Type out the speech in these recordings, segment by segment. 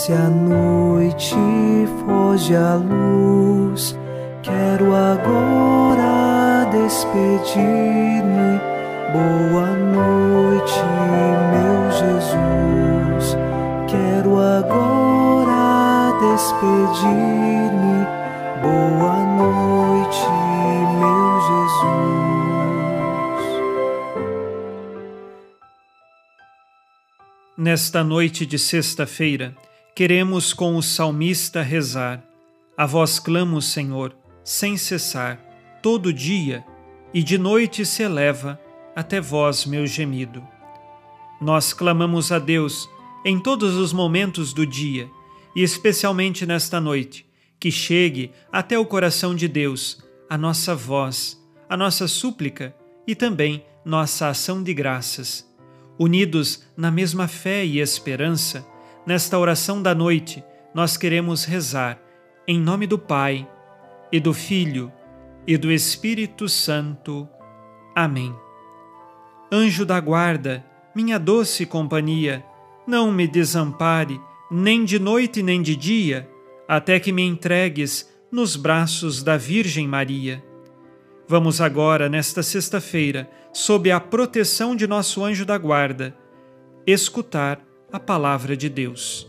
Desce a noite, foge a luz. Quero agora despedir-me. Boa noite, meu Jesus. Quero agora despedir-me. Boa noite, meu Jesus. Nesta noite de sexta-feira, queremos com o salmista rezar. A vós clamo, Senhor, sem cessar, todo dia, e de noite se eleva até vós meu gemido. Nós clamamos a Deus em todos os momentos do dia, e especialmente nesta noite, que chegue até o coração de Deus a nossa voz, a nossa súplica e também nossa ação de graças. Unidos na mesma fé e esperança, nesta oração da noite, nós queremos rezar em nome do Pai, e do Filho, e do Espírito Santo. Amém. Anjo da guarda, minha doce companhia, não me desampare, nem de noite nem de dia, até que me entregues nos braços da Virgem Maria. Vamos agora, nesta sexta-feira, sob a proteção de nosso anjo da guarda, escutar a palavra de Deus.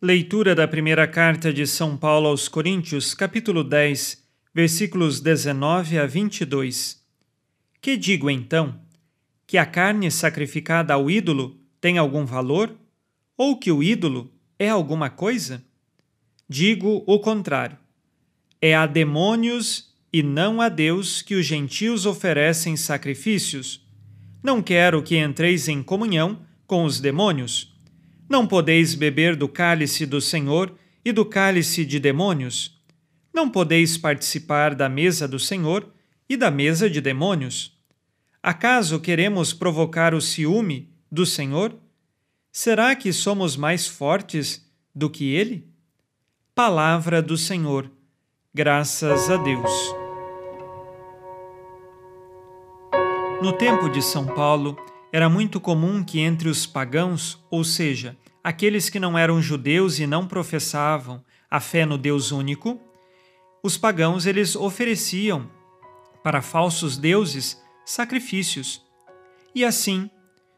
Leitura da primeira carta de São Paulo aos Coríntios, capítulo 10, versículos 19 a 22. Que digo então? Que a carne sacrificada ao ídolo tem algum valor? Ou que o ídolo é alguma coisa? Digo o contrário. É a demônios e não a Deus que os gentios oferecem sacrifícios. Não quero que entreis em comunhão com os demônios. Não podeis beber do cálice do Senhor e do cálice de demônios. Não podeis participar da mesa do Senhor e da mesa de demônios. Acaso queremos provocar o ciúme do Senhor? Será que somos mais fortes do que ele? Palavra do Senhor. Graças a Deus. No tempo de São Paulo, era muito comum que entre os pagãos, ou seja, aqueles que não eram judeus e não professavam a fé no Deus único, os pagãos eles ofereciam para falsos deuses sacrifícios. E assim,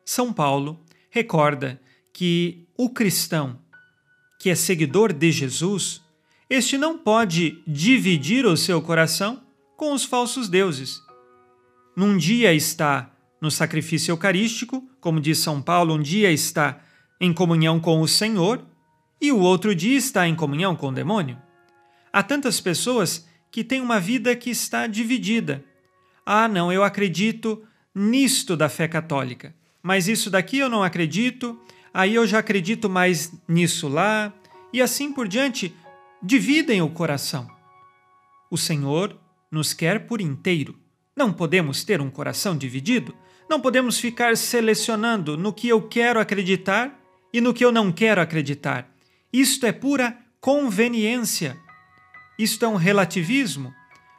São Paulo recorda que o cristão que é seguidor de Jesus, este não pode dividir o seu coração com os falsos deuses. Num dia está no sacrifício eucarístico, como diz São Paulo, um dia está em comunhão com o Senhor e o outro dia está em comunhão com o demônio. Há tantas pessoas que têm uma vida que está dividida. Ah, não, eu acredito nisto da fé católica, mas isso daqui eu não acredito, aí eu já acredito mais nisso lá, e assim por diante, dividem o coração. O Senhor nos quer por inteiro. Não podemos ter um coração dividido. Não podemos ficar selecionando no que eu quero acreditar e no que eu não quero acreditar. Isto é pura conveniência. Isto é um relativismo.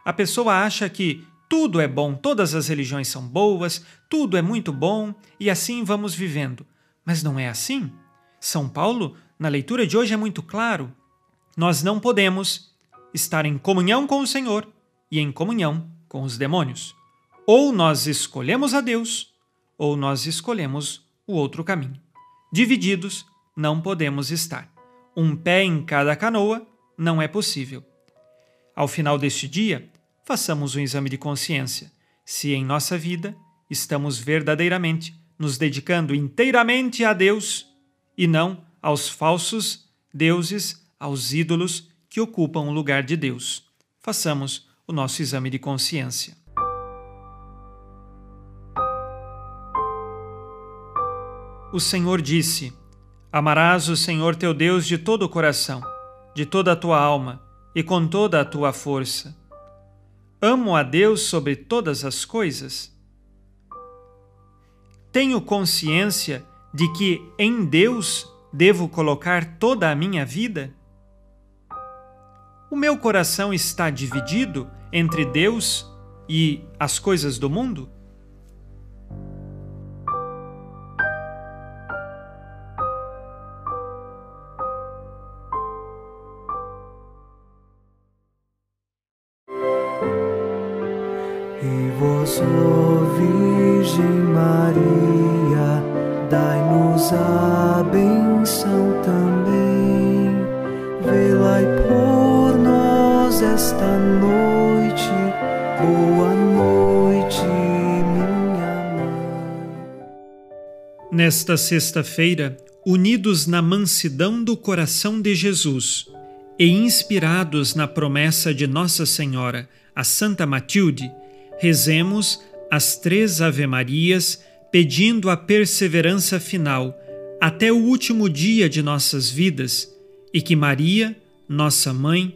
A pessoa acha que tudo é bom, todas as religiões são boas, tudo é muito bom e assim vamos vivendo. Mas não é assim. São Paulo, na leitura de hoje, é muito claro. Nós não podemos estar em comunhão com o Senhor e em comunhão com os demônios. Ou nós escolhemos a Deus, ou nós escolhemos o outro caminho. Divididos, não podemos estar. Um pé em cada canoa não é possível. Ao final deste dia, façamos um exame de consciência se em nossa vida estamos verdadeiramente nos dedicando inteiramente a Deus e não aos falsos deuses, aos ídolos que ocupam o lugar de Deus. Façamos o nosso exame de consciência. o Senhor disse: Amarás o Senhor teu Deus de todo o coração, de toda a tua alma e com toda a tua força. Amo a Deus sobre todas as coisas. Tenho consciência de que em Deus devo colocar toda a minha vida? O meu coração está dividido entre Deus e as coisas do mundo? E vós, Virgem Maria, dai-nos a benção. Esta noite. Boa noite, minha mãe. Nesta sexta-feira, unidos na mansidão do coração de Jesus e inspirados na promessa de Nossa Senhora, a Santa Matilde, rezemos as três Ave-Marias pedindo a perseverança final até o último dia de nossas vidas e que Maria, nossa mãe,